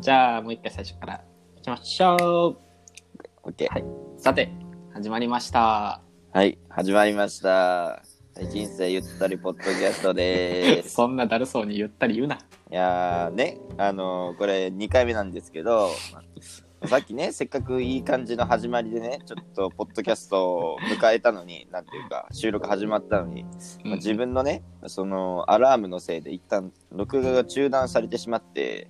じゃあ、もう一回最初からいきましょう。OK。はいさて、始まりました。はい、始まりました。人生ゆったりポッドキャストです。そんなだるそうに言ったり言うな。いやーね、あのーこれ2回目なんですけど、まあさっきね、せっかくいい感じの始まりでね、ちょっとポッドキャストを迎えたのに、なんていうか、収録始まったのに、まあ自分のね、そのアラームのせいで一旦録画が中断されてしまって、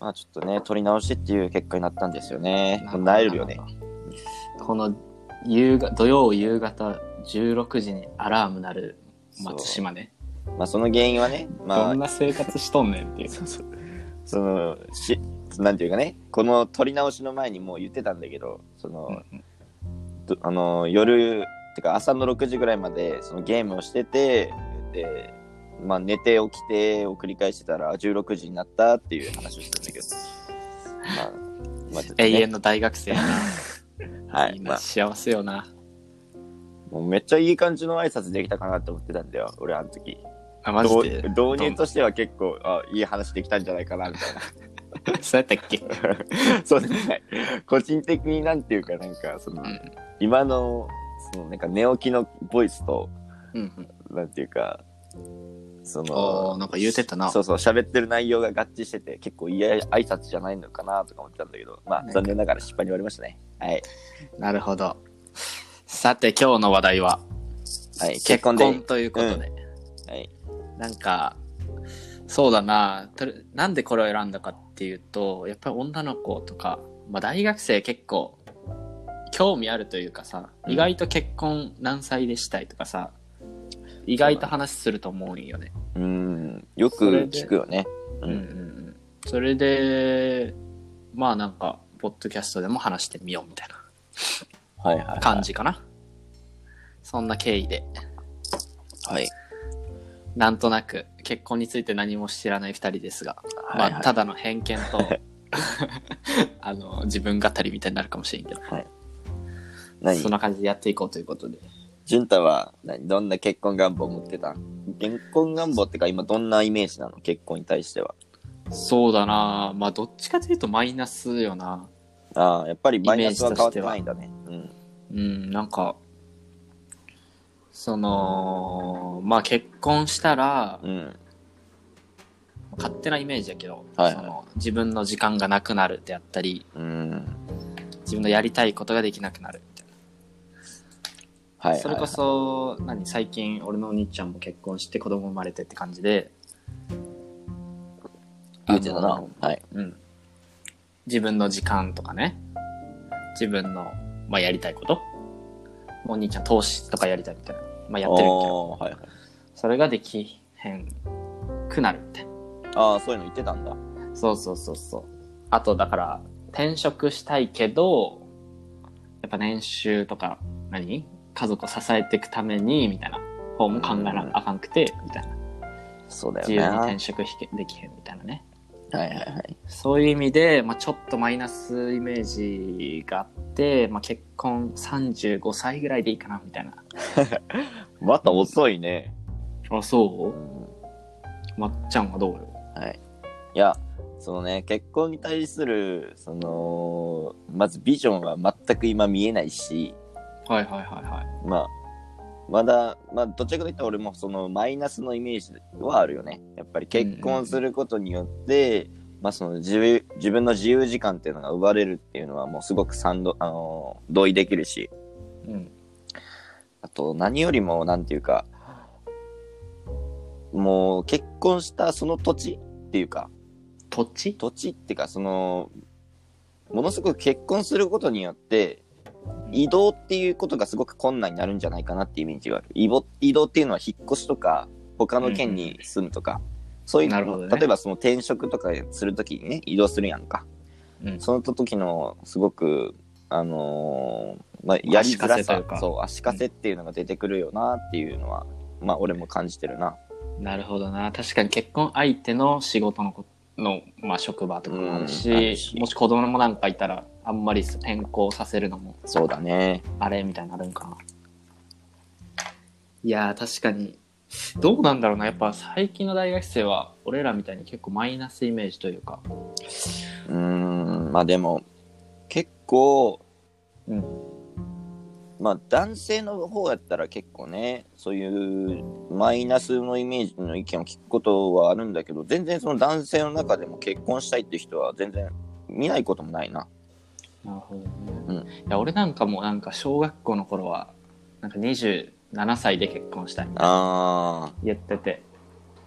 まあちょっとね、撮り直しっていう結果になったんですよね。なえるよね。。この夕が土曜夕方16時にアラーム鳴る松島ね。まあその原因はね、まあどんな生活しとんねんっていう。そのしなんていうかねこの撮り直しの前にもう言ってたんだけどその、どあの夜てか朝の6時ぐらいまでそのゲームをしててで、まあ、寝て起きてを繰り返してたら16時になったっていう話をしてたんだけど、まあまあね永遠の大学生やな。はいいまあ、幸せよな。もうめっちゃいい感じの挨拶できたかなって思ってたんだよ俺あの時あ、マジ導で？導入としては結構あいい話できたんじゃないかなみたいなそうやったっけ？そうですね。個人的になんていうか、なんか、その、うん。今の、その、なんか寝起きのボイスと、うんうん。なんていうか、そあの、あ、なんか言うてたな。そうそう、喋ってる内容が合致してて、結構いい挨拶じゃないのかなとか思ってたんだけど、まあ、残念ながら失敗に終わりましたね。はい。なるほど。さて、今日の話題は、はい。結結婚ということで。はい。なんか、そうだな、なんでこれを選んだかっていうと、やっぱり女の子とか、まあ大学生結構、興味あるというかさ、うん意外と結婚何歳でしたいとかさ、意外と話すると思うんよね。うーん。よく聞くよね。ううんうんうん。それで、まあなんか、ポッドキャストでも話してみようみたいなはいはい、はい。感。じかな。そんな経緯で、はい。なんとなく結婚について何も知らない二人ですが、はいはいまあ、ただの偏見と あの自分語りみたいになるかもしれんけど、何？そんな感じでやっていこうということで潤太は何どんな結婚願望を持ってた？結婚願望ってか今どんなイメージなの？結婚に対しては。そうだなまあどっちかというとマイナスよなああ、やっぱりマイナスは変わってないんだね。うん。うんなんかそのまあ結婚したらうん。勝手なイメージやけど、はいはいその自分の時間がなくなるであったりうん。自分のやりたいことができなくなるはい、はい。それこそ、何、最近、俺のお兄ちゃんも結婚して子供生まれてって感じで、言うてたな。はい。うん。自分の時間とかね、自分の、まあ、やりたいこと、お兄ちゃん投資とかやりたいみたいな、まあ、やってるみたいな。おーはいはい。それができへんくなるみたいな。ああ、そういうの言ってたんだ。そうそうそうそう。あと、だから、転職したいけど、やっぱ年収とか、何？家族を支えていくために、みたいな方も考えなあかんくて、みたいな。そうだよ自ね。由に転職ひけできへんみたいなね。はいはいはい。そういう意味で、まあ、ちょっとマイナスイメージがあって、まあ、結婚35歳ぐらいでいいかな、みたいな。また遅いね。あ、そうう？まっちゃんはどうよ？はい。いや、そのね、結婚に対する、その、まずビジョンは全く今見えないし、はいはいはいはい。まあ、まだ、まあ、どちらかといったら俺もそのマイナスのイメージはあるよね。やっぱり結婚することによって、まあその自由自分の自由時間っていうのが奪われるっていうのはもうすごく賛同、あのー同意できるし、うん。あと何よりもなんていうか、もう結婚したその土地っていうか、土地？土地っていうかその、ものすごく結婚することによって、移動っていうことがすごく困難になるんじゃないかなっていうイメージがある。移動移動っていうのは引っ越しとか、他の県に住むとか、そういうの、ね例えばその転職とかするときにね、移動するやんか。うん。その時のすごく、あのーまあ、やりづらさそう、足かせっていうのが出てくるよなっていうのは、まあ俺も感じてるな。なるほどな。確かに結婚相手の仕事のこの、まあ、職場とかもあるうんるしもし子供もなんかいたらあんまり転校させるのもそうだね。あれみたいになるんかないやー確かにどうなんだろうな。やっぱ最近の大学生は、俺らみたいに結構マイナスイメージというか。うーん、まあでも、結構、うん。まあ男性の方やったら結構ね、そういうマイナスのイメージの意見を聞くことはあるんだけど、全然その男性の中でも結婚したいって人は全然見ないこともないな。なるほどね。うんいや、俺なんかもなんか小学校の頃は、なんか27歳で結婚したいみたいなああ、言ってて。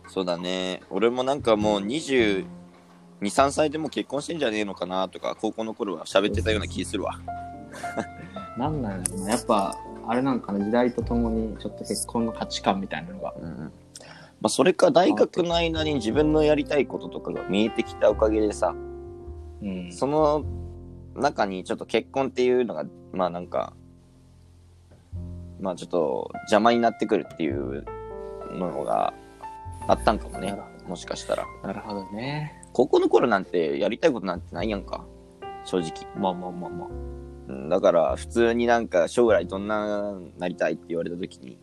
そうだね。俺もなんかもう22、3歳でも結婚してんじゃねえのかなとか、高校の頃は喋ってたような気するわ。なんなんやろな。やっぱ、あれなんかな、時代とともにちょっと結婚の価値観みたいなのが。うん。まあそれか大学の間に自分のやりたいこととかが見えてきたおかげでさ、うん。その中にちょっと結婚っていうのが、まあなんか、まあちょっと邪魔になってくるっていうのがあったんかもね。もしかしたら。なるほどね。高校の頃なんてやりたいことなんてないやんか。正直。まあまあまあまあ。うんだから普通になんか将来どんななりたいって言われた時に、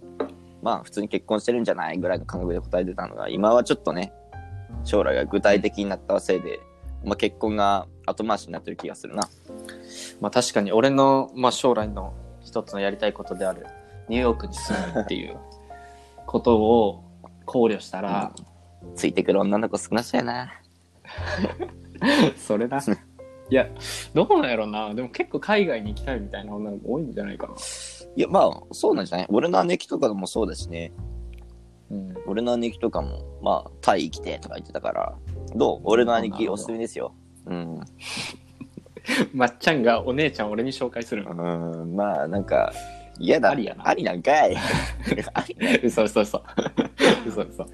まあ普通に結婚してるんじゃないぐらいの感覚で答えてたのが、今はちょっとね、将来が具体的になったせいで、まあ結婚が後回しになってる気がするな。まあ確かに俺の、まあ、将来の一つのやりたいことであるニューヨークに住むっていうことを考慮したら、ついてくる女の子少なそうやな。それな。いや、どうなんやろな。でも結構海外に行きたいみたいな女の子多いんじゃないかな。いや、まあ、そうなんじゃない？俺の姉貴とかもそうだしね。うん。俺の姉貴とかも、まあ、タイ生きてとか言ってたから、どう？俺の兄貴おすすめですよ。うん。まっちゃんがお姉ちゃん俺に紹介するの。うん、まあ、なんか、嫌だ。ありやなありなんかい。嘘 嘘嘘。嘘 嘘。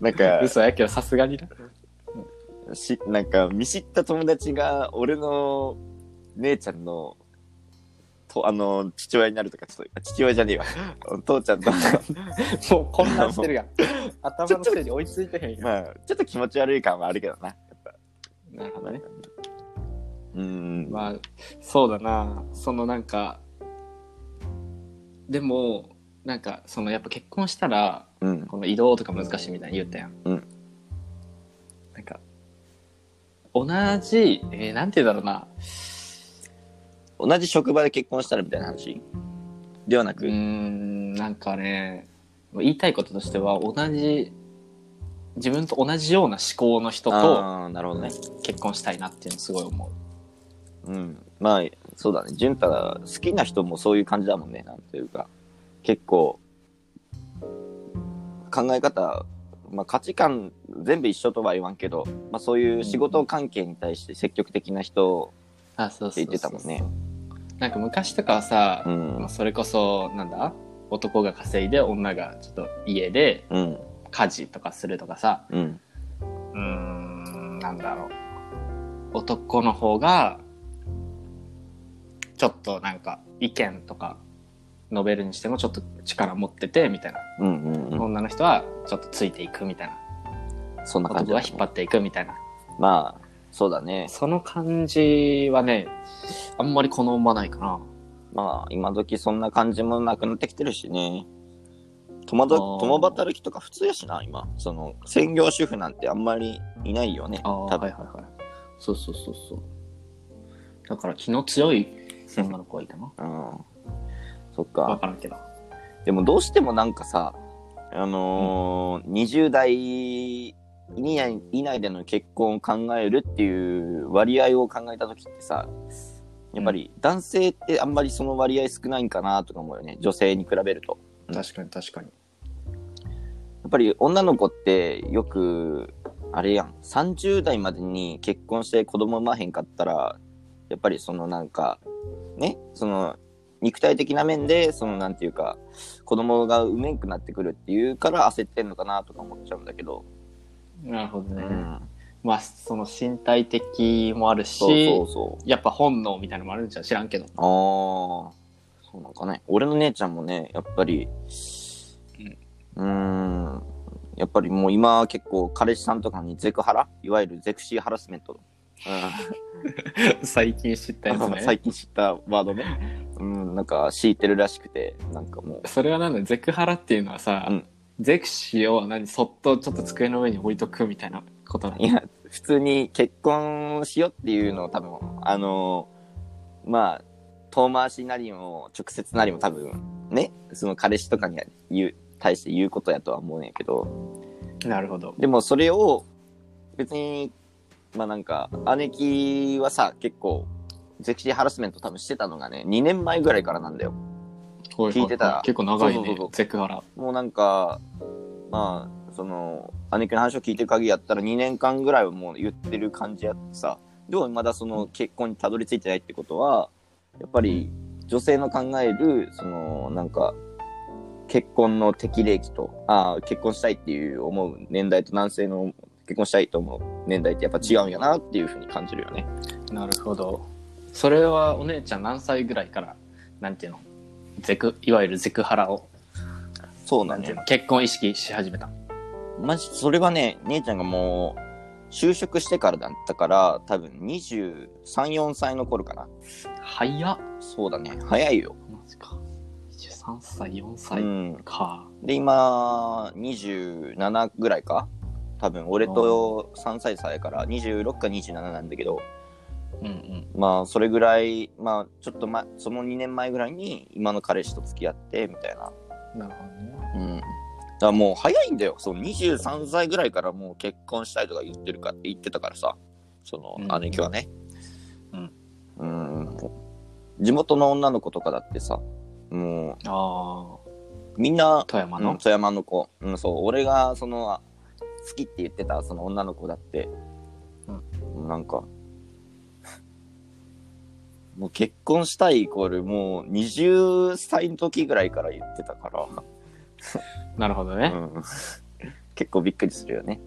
なんか、嘘やけどさすがにな。し、なんか、見知った友達が、俺の姉ちゃんの、と、あの、父親になるとか、ちょっと、父親じゃねえわ。お 父ちゃんと、もう混乱してるやん。頭のせいに追いついてへんやん。まあ、ちょっと気持ち悪い感はあるけどな。やっぱ。なるほどね。うん。まあ、そうだな。そのなんか、でも、なんか、そのやっぱ結婚したら、うん。この移動とか難しいみたいに言ったやん。うん。なんか、同じ、えー、なんて言うんだろうな。同じ職場で結婚したらみたいな話？ではなく、ん、なんかね、言いたいこととしては、同じ、自分と同じような思考の人となるほどね。結婚したいなっていうのすごい思う。うん。まあ、そうだね。潤太好きな人もそういう感じだもんね。なんていうか。結構、考え方、まあ価値観全部一緒とは言わんけど、まあそういう仕事関係に対して積極的な人、って言ってたもんね。なんか昔とかはさ、うんまあ、それこそ、なんだ？男が稼いで女がちょっと家でうん、家事とかするとかさ、うん、うーん、なんだろう。男の方が、ちょっとなんか意見とか述べるにしてもちょっと力持ってて、みたいな。うん、うん、うん。女の人はちょっとついていくみたいな。そんな感じだ、男が引っ張っていくみたいな。まあ、そうだね。その感じはね、あんまり好まないかな。まあ、今時そんな感じもなくなってきてるしね。共共働きとか普通やしな、今。その、専業主婦なんてあんまりいないよね。ああ、はいはいはい。そうそうそうそう。だから気の強い女の子がいたな。うん。そっわか。からんけど。でもどうしてもなんかさ、あのー20代以内以内での結婚を考えるっていう割合を考えた時ってさ、やっぱり男性ってあんまりその割合少ないんかなとか思うよね。女性に比べると。うん確かに確かに。やっぱり女の子ってよく、あれやん、30代までに結婚して子供産まへんかったら、やっぱりそのなんか、ね、その、肉体的な面で、そのなんていうか、子供が産めんくなってくるっていうから焦ってんのかなとか思っちゃうんだけど。なるほどね。うん。まあ、その身体的もあるし、そうそう。やっぱ本能みたいなのもあるんじゃ知らんけど。ああ、そうなんかね。俺の姉ちゃんもね、やっぱり、うーん、やっぱりもう今は結構彼氏さんとかにゼクハラ？いわゆるゼクシーハラスメント。最近知ったやつうん、ね。最近知ったワードね。うん、なんか敷いてるらしくて、なんかもそれはなんだゼクハラっていうのはさ、うんゼクシーを何そっとちょっと机の上に置いとくみたいなことなのいや、普通に結婚しようっていうのを多分、あのーまあ、遠回しなりも直接なりも多分、ね、その彼氏とかに言う、対して言うことやとは思うんやけど、なるほど。でもそれを別に、まあなんか、姉貴はさ、結構、ゼクシーハラスメント多分してたのがね、2年前ぐらいからなんだよ。聞いてた結構長いねそうそうそうゼクハラ。もうなんか、まあ、その、姉貴の話を聞いてる限りやったら2年間ぐらいはもう言ってる感じやってさ、でもまだその結婚にたどり着いてないってことは、やっぱり女性の考える、その、なんか、結婚の適齢期と、ああ、結婚したいっていう思う年代と男性の結婚したいと思う年代ってやっぱ違うんやなっていうふうに感じるよね。なるほど。それはお姉ちゃん何歳ぐらいから、なんていうのゼク、いわゆるゼクハラを、そうなんだよなんていうの？結婚意識し始めた。マジ、それはね、姉ちゃんがもう、就職してからだったから、多分23、4歳の頃かな。早っ。そうだね。早いよ。マジか。23歳、4う歳ん。か。で、今、27ぐらいか多分、俺と3歳差やから、26か27なんだけど、うんうん。まあ、それぐらい、まあ、ちょっとま、その2年前ぐらいに、今の彼氏と付き合って、みたいな。なるほどね。うん。だからもう早いんだよ。そう、23歳ぐらいからもう結婚したいとか言ってるか、言ってたからさ。その、うん姉貴はね。うん。うん。地元の女の子とかだってさ、もあう、みんなあ、、富山の？うん、。富山の子。うん、そう、俺が、その、あ好きって言ってた、その女の子だって、なんか、もう結婚したいイコール、もう20歳の時ぐらいから言ってたから、なるほどね。うん、結構びっくりするよね。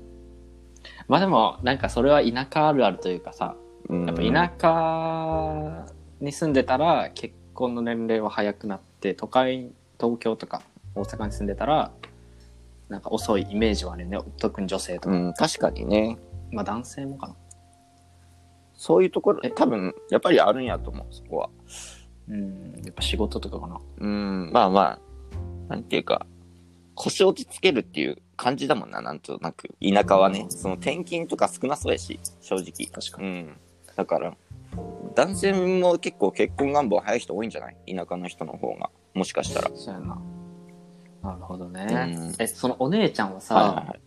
まあでも、なんかそれは田舎あるあるというかさ、うん、やっぱ田舎に住んでたら結婚の年齢は早くなって、都会、東京とか大阪に住んでたら、なんか遅いイメージはあるよね。特に女性とか。うん、確かにね。まあ男性もかな。そういうところえ、多分、やっぱりあるんやと思う、そこは。うん、やっぱ仕事とかかな。うん、まあまあ、なんていうか、腰落ち着けるっていう感じだもんな、なんとなく。田舎はね、その転勤とか少なそうやし、正直。確かに。うん。だから、男性も結構結婚願望早い人多いんじゃない？田舎の人の方が。もしかしたら。そうやな。なるほどね。うんえ、そのお姉ちゃんはさ、はいはいはい。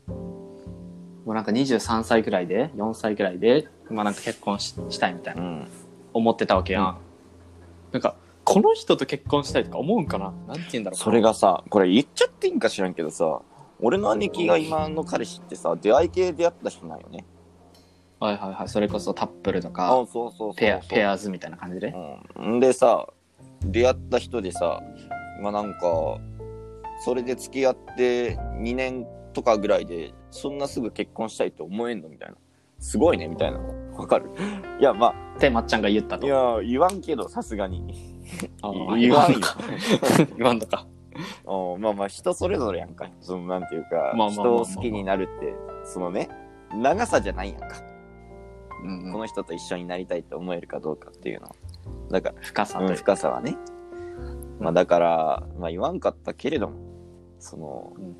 もうなんか23歳ぐらいで、4歳ぐらいで、まあなんか結婚ししたいみたいな、うん。思ってたわけやん。うんなんか、この人と結婚したいとか思うんかな？なんて言うんだろうそれがさ、これ言っちゃっていいんか知らんけどさ、俺の姉貴が今の彼氏ってさ、出会い系で出会った人なんよね。はいはいはい。それこそタップルとあか。ペア、ペアーズみたいな感じで？うん。んでさ、出会った人でさ、まあなんか、それで付き合って2年とかぐらいで、そんなすぐ結婚したいと思えんのみたいな。すごいね、みたいなの。わかるいや、まって、まっちゃんが言ったあ、と。いや、言わんけど、さすがに。言わんか。言わん のか。うんまあまあ、人それぞれやんか。その、なんていうか、まあまあまあまあ人を好きになるって、そのね、長さじゃないやんか。うんこの人と一緒になりたいと思えるかどうかっていうのは。だから、うん深さというか。深さはね。まあだから、まあ言わんかったけれども、その、うん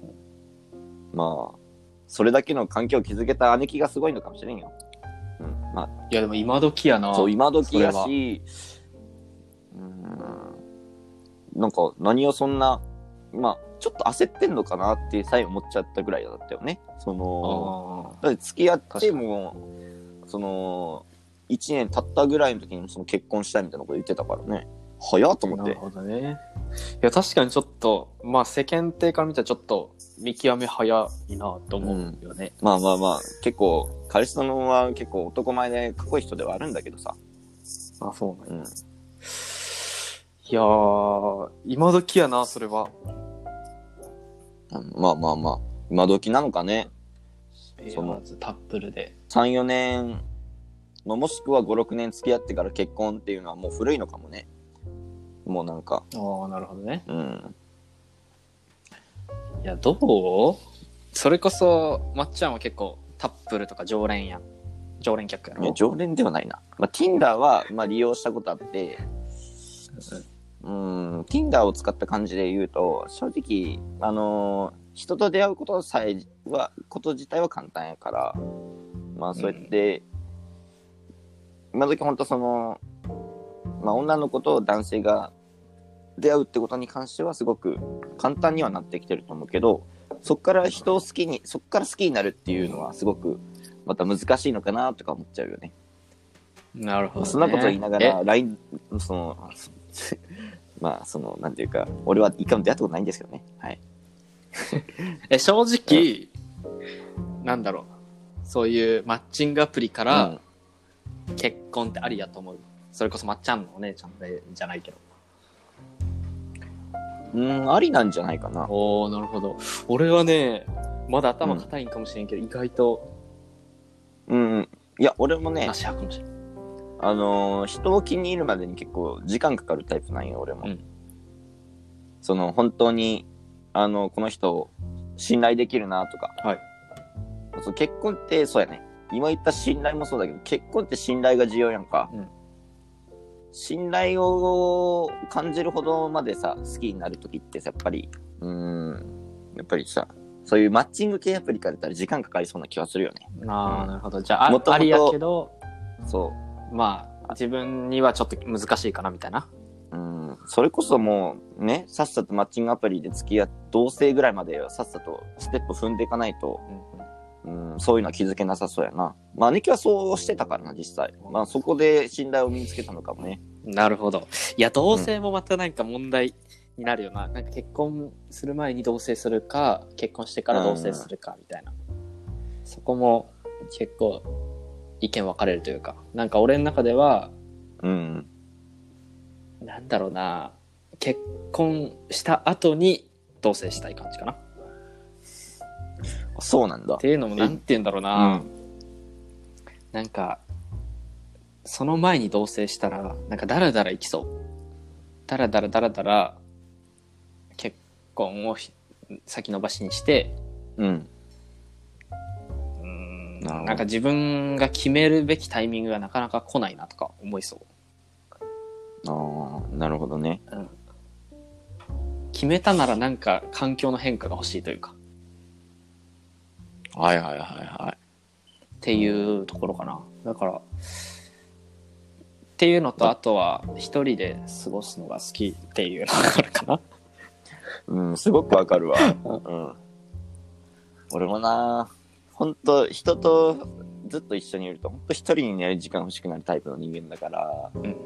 まあ、それだけの環境を築けた姉貴がすごいのかもしれんよ。うん。まいやでも今時やな。あ、そう、今時やそし、うん。なんか、何をそんな、まあ、ちょっと焦ってんのかなってさえ思っちゃったぐらいだったよね。その、あだって付き合っても、その、1年経ったぐらいの時にその結婚したいみたいなこと言ってたからね。早っと思っなるほどね。いや確かにちょっと、まあ世間体から見たらちょっと見極め早いなと思うよね。まあまあまあ、結構、彼氏さんは結構男前でかっこいい人ではあるんだけどさ。あ、そうなんやうん。いやー、今時やな、それは。うんまあまあまあ、今時なのかね。そのまずタップルで。3、4年、まあ、もしくは5、6年付き合ってから結婚っていうのはもう古いのかもね。もうなんか、ああ、なるほどね。うん。いや、どう？それこそ、まっちゃんは結構タップルとか常連やん。常連客やろ。いや常連ではないな。まあ、Tinder は、まあ、利用したことあって、うん、Tinder を使った感じで言うと、正直、あのー人と出会うことさえは、こと自体は簡単やから、まあそうやって、今時本当その、まあ女の子と男性が出会うってことに関してはすごく簡単にはなってきてると思うけど、そっから人を好きに、そっから好きになるっていうのはすごくまた難しいのかなとか思っちゃうよね。なるほど、ね。そんなこと言いながえ？ら、LINE、その、まあ、その、なんていうか、俺は一回も出会ったことないんですけどね。はい。え、正直、なんだろう。そういうマッチングアプリから結婚ってありやと思う。それこそまっちゃんのお姉ちゃんでじゃないけど。うん、うんありなんじゃないかな。おー、なるほど。俺はね、まだ頭固いんかもしれんけど、意外とうん、うん。いや、俺もね。あのー人を気に入るまでに結構時間かかるタイプなんよ、俺も。うんその、本当に、あの、この人を信頼できるなとか。はい。そう結婚って、そうやね。今言った信頼もそうだけど、結婚って信頼が重要やんか。うん信頼を感じるほどまでさ、好きになるときってさやっぱり、うーん、やっぱりさ、そういうマッチング系アプリからたら時間かかりそうな気はするよね。ああ、うんなるほど。じゃあ、あもとありやけど、そう。まあ、自分にはちょっと難しいかなみたいな。うん、それこそもうね、さっさとマッチングアプリで付き合っ同棲ぐらいまではさっさとステップ踏んでいかないと、うん、そういうのは気づけなさそうやな。まあ、姉貴はそうしてたからな、実際。まあ、そこで信頼を身につけたのかもね。なるほど。いや、同棲もまたなんか問題になるよな。なんか結婚する前に同棲するか、結婚してから同棲するかみたいな。そこも結構意見分かれるというか。なんか俺の中では、うん。なんだろうな、結婚した後に同棲したい感じかな。っそうなんだ。ていうのもなんて言うんだろううな。ん。なんか、その前に同棲したら、なんかダラダラいきそう。ダラダラダラダラ、結婚をひ先延ばしにして、うん。うーんなるほどなんか自分が決めるべきタイミングがなかなか来ないなとか思いそう。ああ、なるほどね。決めたならなんか環境の変化が欲しいというか、はいはいはいはい。っていうところかな。だから、っていうのと、あとは一人で過ごすのが好きっていうのがあるかな。うん、すごくわかるわ。うん。俺もな、ほんと、人とずっと一緒にいると、ほんと一人になる時間欲しくなるタイプの人間だから、うん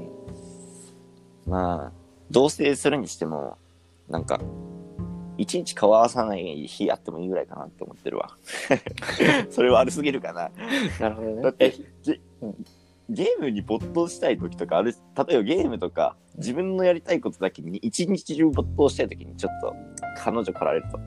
まあ、同棲するにしても、なんか、一日顔合わさない日あってもいいぐらいかなって思ってるわ。それは悪すぎるかな。なるほどね。だって、ゲうんゲームに没頭したい時とかある、例えばゲームとか、自分のやりたいことだけに一日中没頭したい時にちょっと彼女来られると、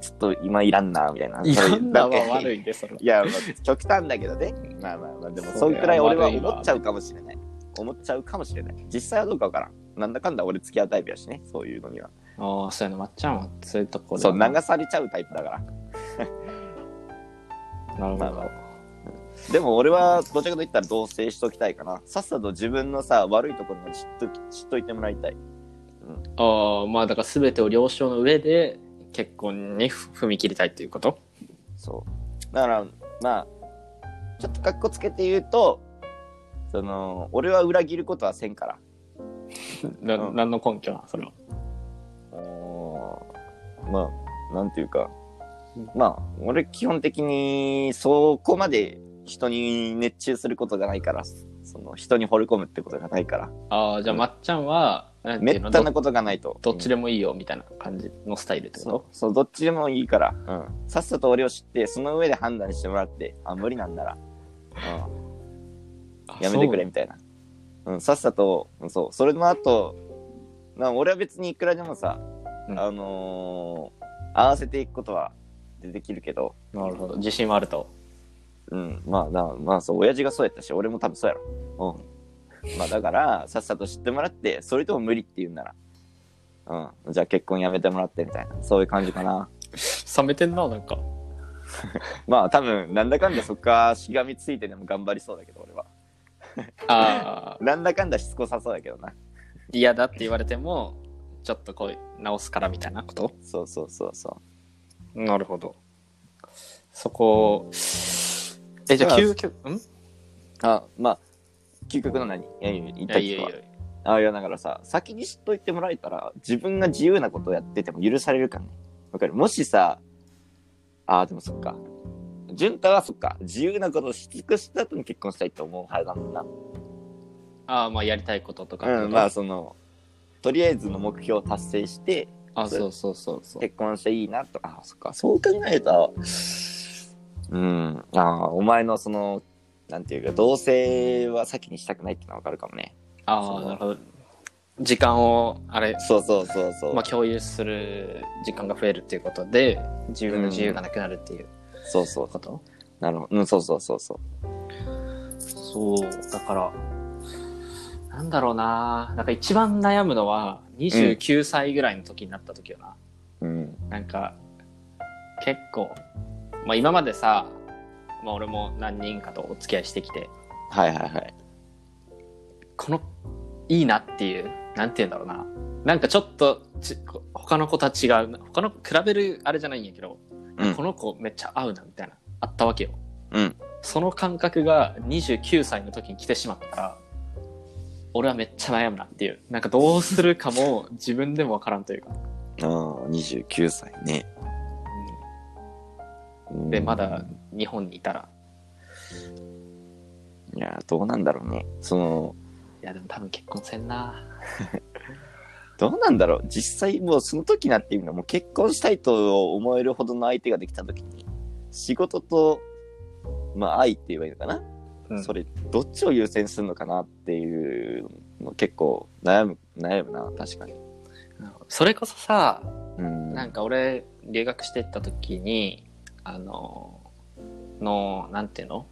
ちょっと今いらんな、みたいな。いろんなは悪いで、それは。いや、まあ、極端だけどね。まあまあまあ、でも、そんくらい俺は思っちゃうかもしれない。思っちゃうかもしれない。実際はどうかわからん。なんだかんだ俺付き合うタイプやしね、そういうのには。ああ、そういうの、まっちゃんはそういうところそう、流されちゃうタイプだから。なるほど。まあまでも俺はどちらかと言ったら同棲しときたいかな。さっさと自分のさ、悪いところも知っとき知っといてもらいたい。ああ、まあだから全てを了承の上で結婚に踏み切りたいっていうこと？そう。だから、まあ、ちょっと格好つけて言うと、その、俺は裏切ることはせんから。な、うん。何の根拠なそれは。おーまあ、なんていうかうん、まあ、俺基本的にそこまで人に熱中することがないから、その人に惚れ込むってことがないから、ああ、じゃあうん。まっちゃんは、めったなことがないと。どっちでもいいよみたいな感じのスタイルってこそうとそう、どっちでもいいから、うん。さっさと俺を知って、その上で判断してもらって、あ、無理なんな。ら、うん、やめてくれみたいな。うん、さっさと、うんそう、それの後、まあ、俺は別にいくらでもさ、うんあのー合わせていくことはできるけど、なるほど。自信はあると。うん、まあ、だまあ、そう、親父がそうやったし、俺も多分そうやろ。うん。まあ、だから、さっさと知ってもらって、それとも無理って言うんなら、うん、じゃあ結婚やめてもらってみたいな、そういう感じかな。冷めてんな、なんか。まあ、多分、なんだかんだそっかしがみついてでも頑張りそうだけど。ああ、なんだかんだしつこさそうだけどな。嫌だって言われても、ちょっとこう直すからみたいなこと？そうそうそうそなるほど。そこ、え、じゃあ究極、んう。あ、まあ、究極の何？いやいや、言いった人はやいやいや。あ、いや、だからさ、先に知っといてもらえたら、自分が自由なことをやってても許されるからね。わかる？もしさ、あ、でもそっか。潤太はそっか、自由なことをし尽くした後に結婚したいと思う派だもんな。ああ、まあやりたいこととか。うん、まあ、その、とりあえずの目標を達成して、あ、そうそうそうそう。結婚していいなとか、あ、そっか、そう考えたら、うん、ああ、お前のその、なんていうか、同棲は先にしたくないってのはわかるかもね。ああ、なるほど。時間を、あれ、そうそうそうそう。まあ共有する時間が増えるっていうことで、自分の自由がなくなるっていうそうそうこ。と、なるほど。うん、そうそうそうそう。そう、だから、なんだろうななんか一番悩むのは、29歳ぐらいの時になった時よな。うん。なんか、結構、まあ今までさ、まあ俺も何人かとお付き合いしてきて、はいはいはい。この、いいなっていう、なんて言うんだろうな。なんかちょっとち、他の子とは違う。他の、比べるあれじゃないんやけど、うんこの子めっちゃ合うな、みたいな、あったわけよ。うん。その感覚が29歳の時に来てしまったら、俺はめっちゃ悩むなっていう。なんかどうするかも自分でもわからんというか。ああ、29歳ね。うんで、まだ。日本にいたら。いや、どうなんだろうね。その、いや、でも多分結婚せんな。どうなんだろう。実際もうその時なっていうのはもう結婚したいと思えるほどの相手ができた時に、仕事と、まあ愛って言えばいいのかな。うんそれ、どっちを優先するのかなっていうの結構悩む、悩むな、確かに。それこそさ、うん。なんか俺、留学してった時に、あの、の、なんていうの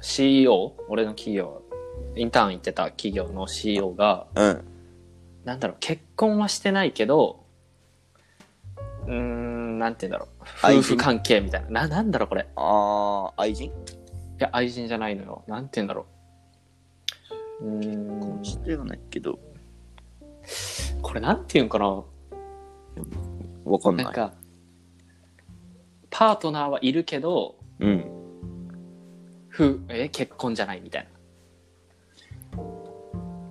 ?CEO? 俺の企業、インターン行ってた企業の CEO が、うん。なんだろう、結婚はしてないけど、うーん、なんて言うんだろう。夫婦関係みたいな。な、なんだろう、これ。いああ、愛人？や、愛人じゃないのよ。なんて言うんだろう。うーん、知ってはないけど、これなんて言うんかな。わかんない。なんか、パートナーはいるけど、うん。夫、え、結婚じゃないみたいな。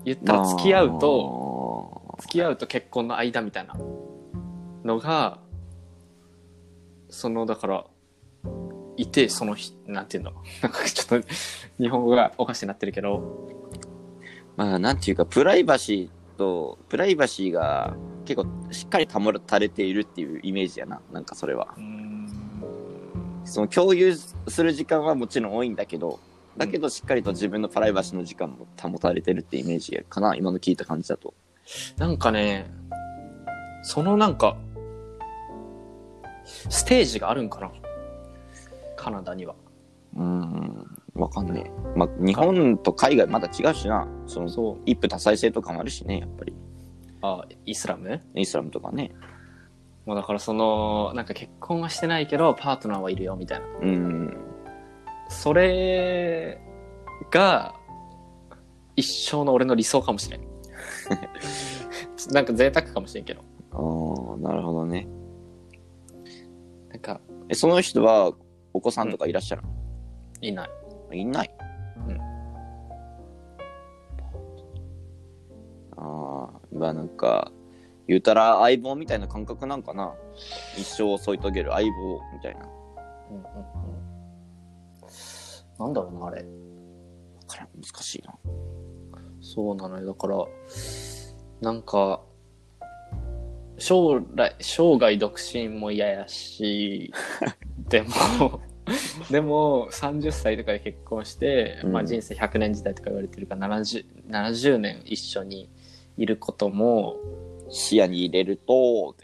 言ったら付き合うと、付き合うと結婚の間みたいなのが、その、だから、いて、その日、なんていうの？なんかちょっと、日本語がおかしくなってるけど、まあ、なんていうか、プライバシーと、プライバシーが結構しっかり保たれているっていうイメージやな。なんかそれは。その共有する時間はもちろん多いんだけど、だけどしっかりと自分のプライバシーの時間も保たれてるってイメージかな。今の聞いた感じだと。なんかね、そのなんか、ステージがあるんかなカナダには。うーん、わかんねえ。まあ、日本と海外まだ違うしな。その、そう。一夫多妻制とかもあるしね、やっぱり。あ、イスラム？イスラムとかね。もうだからその、なんか結婚はしてないけど、パートナーはいるよ、みたいな。うん。それが、一生の俺の理想かもしれん。なんか贅沢かもしれんけど。ああ、なるほどね。なんか、え、その人はお子さんとかいらっしゃるいない。の、いない。うん。ああ、まあなんか、言うたら相棒みたいな感覚なんかな？一生を添い遂げる相棒みたいな。わうんうんうん。なんだろうな、あれ。からん難しいな。そうなのよ。だから、なんか、将来、生涯独身も嫌やし、でも、でも、30歳とかで結婚して、うんまあ人生100年時代とか言われてるから70、70年一緒にいることも、視野に入れると、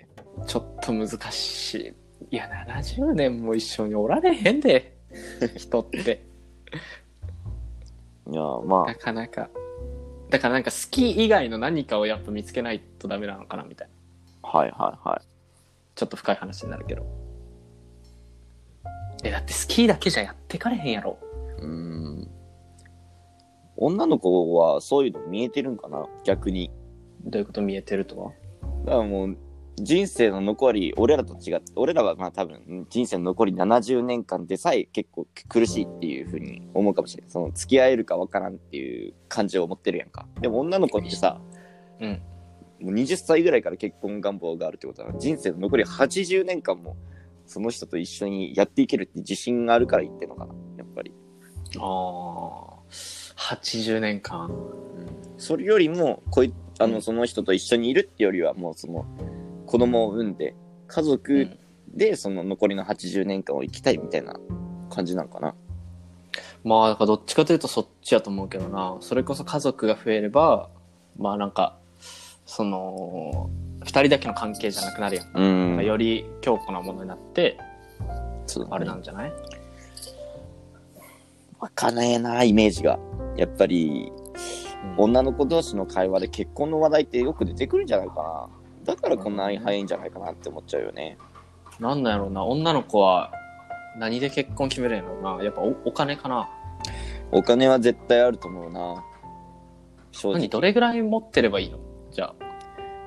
ちょっと難しい。いや、70年も一緒におられへんで、人って。いや、まなかなか。だからなんか好き以外の何かをやっぱ見つけないとダメなのかなみたいな。あ、はいはいはい。ちょっと深い話になるけど。え、だって好きだけじゃやってかれへんやろ。うーん。女の子はそういうの見えてるんかな？逆に。どういうこと見えてるとは？だからもう、人生の残り、俺らと違って、俺らはまあ多分、人生の残り70年間でさえ結構苦しいっていうふうに思うかもしれない。その、付き合えるかわからんっていう感じを持ってるやんか。でも女の子ってさ、うん。もう20歳ぐらいから結婚願望があるってことは、人生の残り80年間も、その人と一緒にやっていけるって自信があるから言ってんのかな、やっぱり。ああ、80年間。それよりも、こい、あの、うんその人と一緒にいるってよりは、もうその、子供を産んで、家う族んでその残りの80年間を生きたいみたいな感じなんかな。まあ、だからどっちかというとそっちやと思うけどな。それこそ家族が増えれば、まあなんか、その、二人だけの関係じゃなくなるやん。うん。より強固なものになって、そうあれなんじゃない、わかんねえな、イメージが。やっぱり、女の子同士の会話で結婚の話題ってよく出てくるんじゃないかな。だからこんなに早いんじゃないかなって思っちゃうよね。なんなんやろうな。女の子は何で結婚決めるんやろうな。やっぱおお金かな。お金は絶対あると思うな。正直。何？どれぐらい持ってればいいの？じゃあ。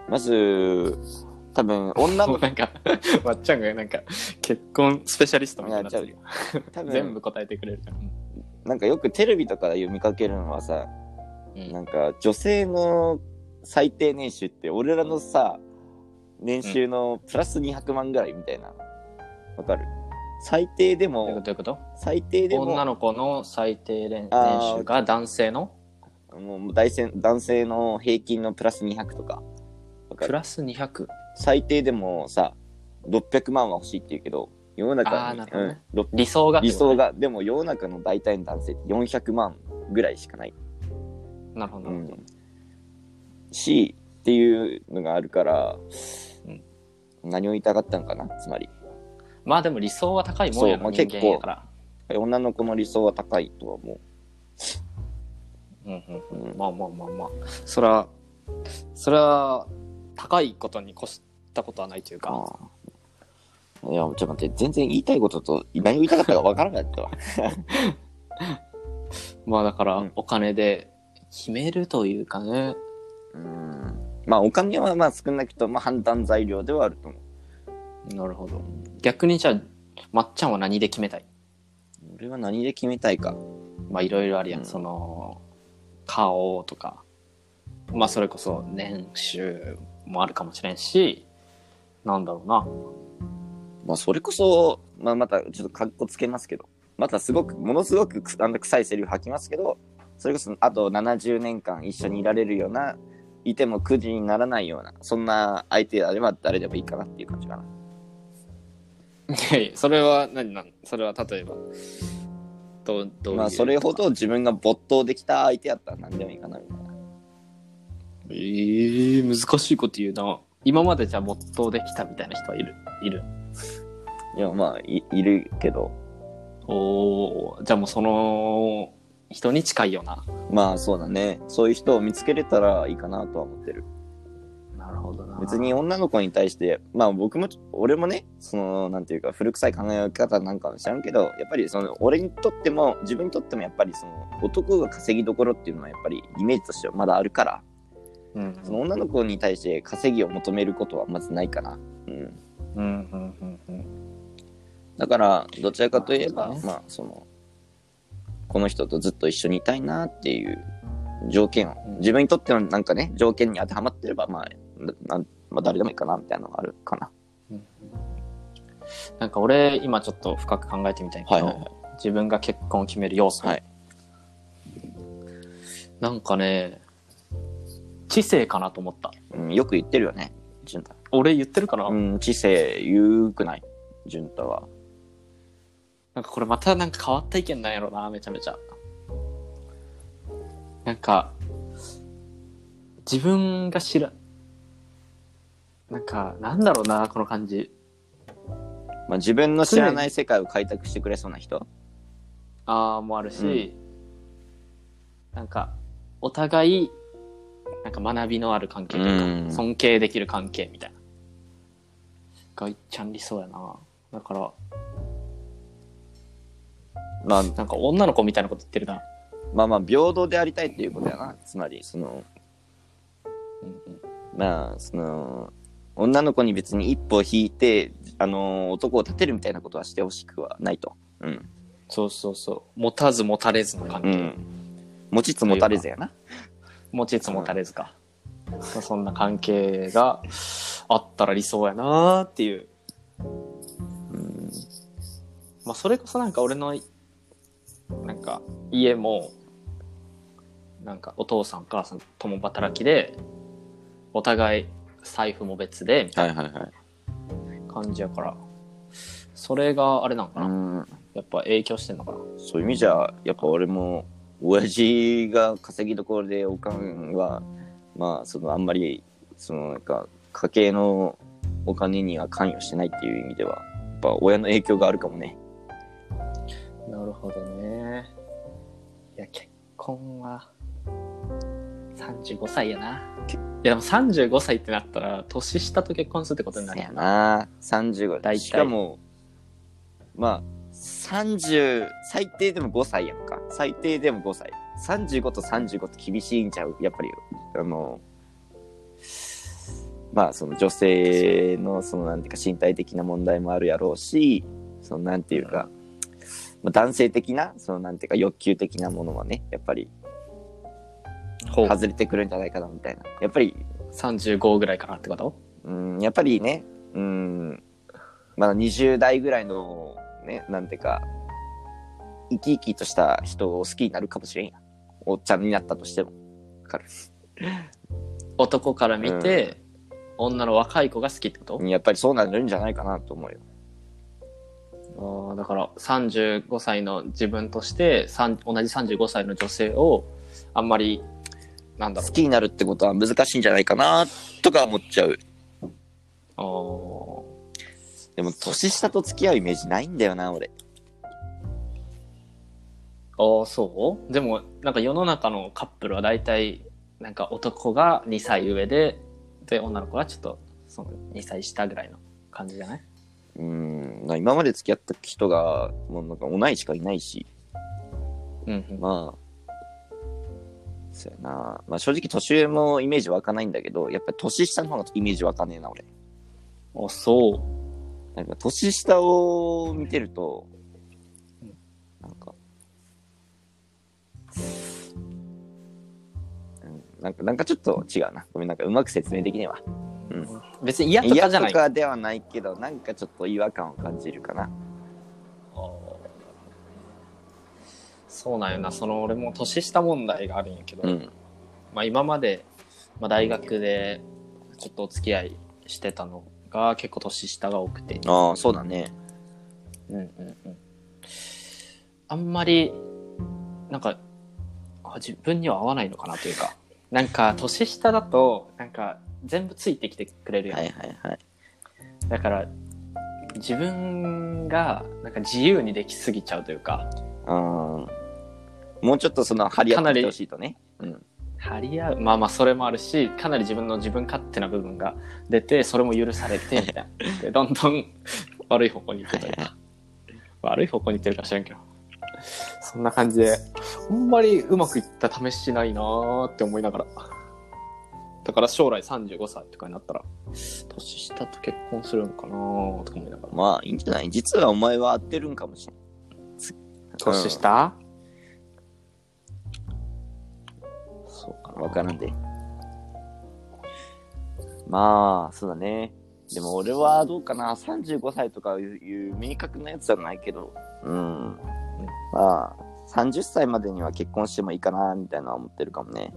まず、多分、女のもう なんか、まっちゃんがなんか、結婚スペシャリストみたいになってるよ。多分全部答えてくれるから。なんかよくテレビとかで読みかけるのはさ、うんなんか女性の最低年収って俺らのさ、年収のプラス200万ぐらいみたいな。わかる？最低でどういうこと？も、どういうこと？最低でも、女の子の最低年あー年収が男性の？もう大せ男性の平均のプラス200とか。わかる？プラス200。最低でもさ、600万は欲しいって言うけど、世の中にあーなるほどね。うんろ理想がってこと理想が、でも世の中の大体の男性って400万ぐらいしかない。なるほど。うなるほどん、し、っていうのがあるから、うん何を言いたかったのかな、つまり。まあでも理想は高いもんやそうまあろ、人間やから。女の子の理想は高いとは思うんうんう。うんうんまあまあまあまあ。それは、それは、高いことに越したことはないというか。ああいや、ちょっと待って、全然言いたいことと何を言いたかったかわからなかったわ。まあだからうん、お金で決めるというかね。うん。まあ、お金はまあ少なくとも判断材料ではあると思う。なるほど。逆にじゃあ、まっちゃんは何で決めたい？俺は何で決めたいか。まあいろいろあるやん。うんその、顔とか、まあそれこそ年収もあるかもしれんし、なんだろうな。まあ、それこそ、まあ、またちょっと格好つけますけど、またすごく、ものすごくくあの臭いセリフ吐きますけど、それこそあと70年間一緒にいられるような、いても苦じにならないような、そんな相手であれば誰でもいいかなっていう感じかな。いやいや、それは何なん？それは例えば、どう、どう。まあ、それほど自分が没頭できた相手やったら何でもいいかなみたいな。ええ難しいこと言うな。今までじゃあ没頭できたみたいな人はいる？いる？いや、まあい、いるけど、おーじゃあもうその人に近いような。まあそうだね。そういう人を見つけれたらいいかなとは思ってる。なるほどな。別に女の子に対して、まあ僕も、俺もね、その、なんていうか、古臭い考え方なんかは知らんけど、やっぱりその、俺にとっても、自分にとってもやっぱりその、男が稼ぎどころっていうのはやっぱりイメージとしてはまだあるから、うん。その女の子に対して稼ぎを求めることはまずないかな。うん。うん、うん、うん、うん。だから、どちらかといえば、まあその、この人とずっと一緒にいたいなっていう条件を、うん自分にとってのなんかね、条件に当てはまってれば、まあ、まあ誰でもいいかなみたいなのがあるかな。なんか俺、今ちょっと深く考えてみたいけど、はいはいはい自分が結婚を決める要素。はいなんかね、知性かなと思った。うん、よく言ってるよね、潤太。俺言ってるかな、うん、知性、言うくない、潤太は。なんかこれまたなんか変わった意見なんやろな、めちゃめちゃ。なんか、自分が知ら、なんか、なんだろうな、この感じ。まあ、自分の知らない世界を開拓してくれそうな人？あーもあるし、なんか、お互い、なんか学びのある関係というか、うん尊敬できる関係みたいな。がいっちゃん理想やな。だから、まあ、なんか女の子みたいなこと言ってるな。まあまあ、平等でありたいっていうことやな。つまり、その、うんうんまあ、その、女の子に別に一歩引いて、あのー男を立てるみたいなことはしてほしくはないと。うん。そうそうそう。持たず持たれずの関係。うん。持ちつ持たれずやな。持ちつ持たれずか。まあそんな関係があったら理想やなーっていう。うん。まあそれこそなんか俺の、なんか家も、なんかお父さんお母さん共働きで、お互い財布も別で、みたい。な感じやから、それがあれなのかな、うん。やっぱ影響してんのかなそういう意味じゃ、やっぱ俺も、親父が稼ぎどころでおかんは、まあ、そのあんまり、そのなんか、家計のお金には関与してないっていう意味では、やっぱ親の影響があるかもね。なるほどね。いや、結婚は、35歳やな。いや、でも35歳ってなったら、年下と結婚するってことになるやんな。な。35。大体しかも、まあ、30、最低でも5歳やんか。最低でも5歳。35と35って厳しいんちゃう？やっぱり、あの、まあ、その女性の、そのなんていうか身体的な問題もあるやろうし、そのなんていうか、まあ、男性的な、そのなんていうか欲求的なものはね、やっぱりほう外れてくるんじゃないかなみたいな。やっぱり35ぐらいかなってこと？うん、やっぱりね、うん、まだ20代ぐらいの、ね、なんていうか、生き生きとした人を好きになるかもしれんやん。おっちゃんになったとしても。わかる？男から見て、女の若い子が好きってこと、やっぱりそうなるんじゃないかなと思うよ。あーだから35歳の自分として同じ35歳の女性をあんまりなんだろ好きになるってことは難しいんじゃないかなとか思っちゃう。うあー。でも、年下と付き合うイメージないんだよな、俺。あーそう？でもなんか世の中のカップルは大体なんか男が2歳上でで女の子がちょっとその2歳下ぐらいの感じじゃない？うん、な今まで付き合った人が、もうなんか同いしかいないし、うんうんまあ、そうやな。まあ正直年上もイメージ湧かないんだけど、やっぱり年下の方がイメージ湧かねえな、俺。あそうなんか年下を見てるとうん、なんか、うんなんか、なんかちょっと違うな。ごめん、なんかうまく説明できねえわ。別に嫌とか嫌じゃない。とかではないけど、なんかちょっと違和感を感じるかな。そうなんよな。その俺も年下問題があるんやけど、うん。まあ、今まで、まあ、大学でちょっとお付き合いしてたのが結構年下が多くて、ああ、そうだね。うんうんうん、あんまりなんかあ自分には合わないのかなというか。なんか年下だとなんか全部ついてきてくれるやん、はいはいはい。だから自分がなんか自由にできすぎちゃうというかうん。もうちょっとその、張り合ってほしいとね。うん。張り合うまあまあそれもあるしかなり自分の自分勝手な部分が出てそれも許されてみたいな でどんどん悪い方向に行くというか悪い方向に行ってるか知らんけどそんな感じであんまりうまくいった試しないなーって思いながらだから将来35歳とかになったら年下と結婚するのかなーとか思いながらまあ、いいんじゃない？実はお前は合ってるんかもしれん。年下、そうかなわからんで。まあ、そうだね。でも俺はどうかな、35歳とかいういう明確なやつじゃないけど、うん。まあ、30歳までには結婚してもいいかな、みたいなのは思ってるかもね。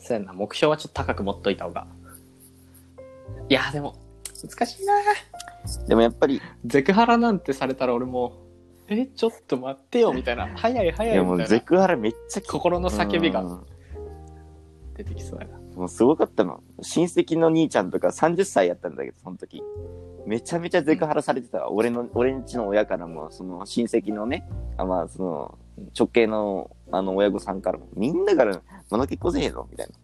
そうやな目標はちょっと高く持っといた方がいやでも難しいなでもやっぱり、ゼクハラなんてされたら俺もえちょっと待ってよみたいな早い早いやもういみたいなゼクハラめっちゃ心の叫びがうん出てきそうやなもうすごかったの。親戚の兄ちゃんとか30歳やったんだけど、その時。めちゃめちゃゼクハラされてたわ。俺の、俺んちの親からも、その親戚のね、あまあ、その、直系の、あの、親御さんからも、みんなから、まだ結婚せえへんのみたいな。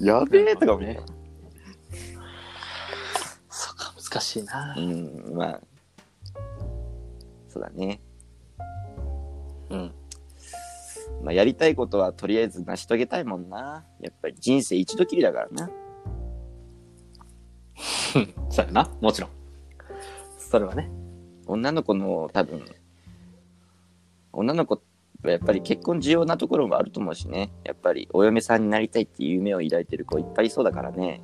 やべえとか思 って。そうか難しいなうん、まあ、そうだね。うんまあ、やりたいことはとりあえず成し遂げたいもんな。やっぱり人生一度きりだからな。そうやな。もちろん。それはね。女の子の多分、女の子はやっぱり結婚重要なところもあると思うしね。やっぱりお嫁さんになりたいっていう夢を抱いてる子いっぱいいそうだからね。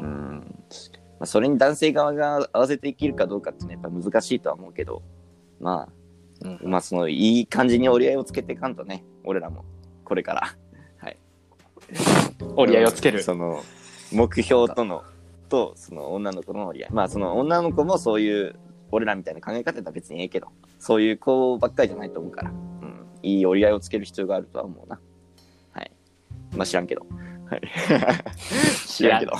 うん。まあ、それに男性側が合わせて生きるかどうかっていうのはやっぱ難しいとは思うけど、まうんあ、まあそのいい感じに折り合いをつけていかんとね、俺らも、これから。はい。折り合いをつける。その、目標との、と、その女の子の折り合い。まあその女の子もそういう、俺らみたいな考え方だったら別にええけど、そういう子ばっかりじゃないと思うから、うん。いい折り合いをつける必要があるとは思うな。はい。まあ知らんけど。はい。知らんけど。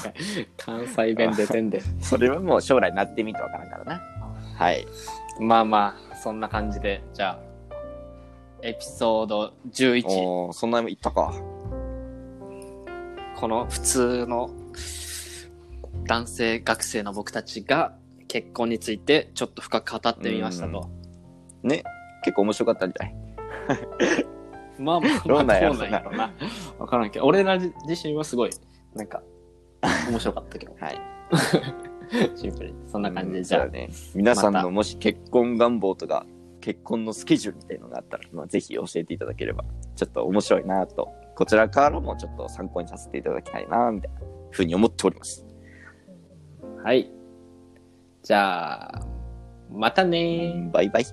関西弁で全で。それはもう将来なってみてわからんからな。はい。まあまあ、そんな感じで、じゃあ、エピソード11。おーそんなにいったか。この普通の男性学生の僕たちが結婚についてちょっと深く語ってみましたと。ね。結構面白かったんじゃないまあまあ、どうなんやろどうなんやろな。わからんけど、俺ら自身はすごい、なんか、面白かったけど、はい。シンプルに。そんな感じで、じゃあ、ね。皆さんまたのもし結婚願望とか、結婚のスケジュールみたいのがあったら、まあ、ぜひ教えていただければ、ちょっと面白いなと、こちらからもちょっと参考にさせていただきたいな、みたいなふうに思っております。はい。じゃあ、またね。バイバイ。